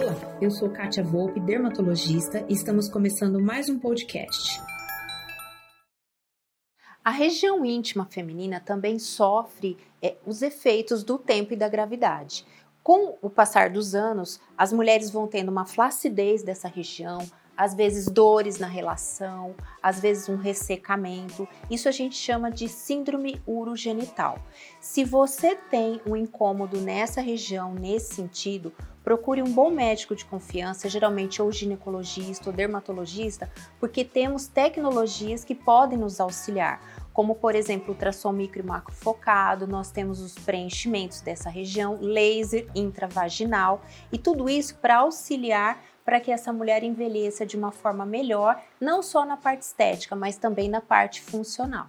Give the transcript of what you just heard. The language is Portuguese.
Olá, eu sou Kátia Volpe, dermatologista, e estamos começando mais um podcast. A região íntima feminina também sofre é, os efeitos do tempo e da gravidade. Com o passar dos anos, as mulheres vão tendo uma flacidez dessa região, às vezes dores na relação, às vezes um ressecamento. Isso a gente chama de síndrome urogenital. Se você tem um incômodo nessa região, nesse sentido, procure um bom médico de confiança, geralmente ou ginecologista ou dermatologista, porque temos tecnologias que podem nos auxiliar como por exemplo ultrassom micro e macro focado, nós temos os preenchimentos dessa região, laser intravaginal e tudo isso para auxiliar para que essa mulher envelheça de uma forma melhor, não só na parte estética, mas também na parte funcional.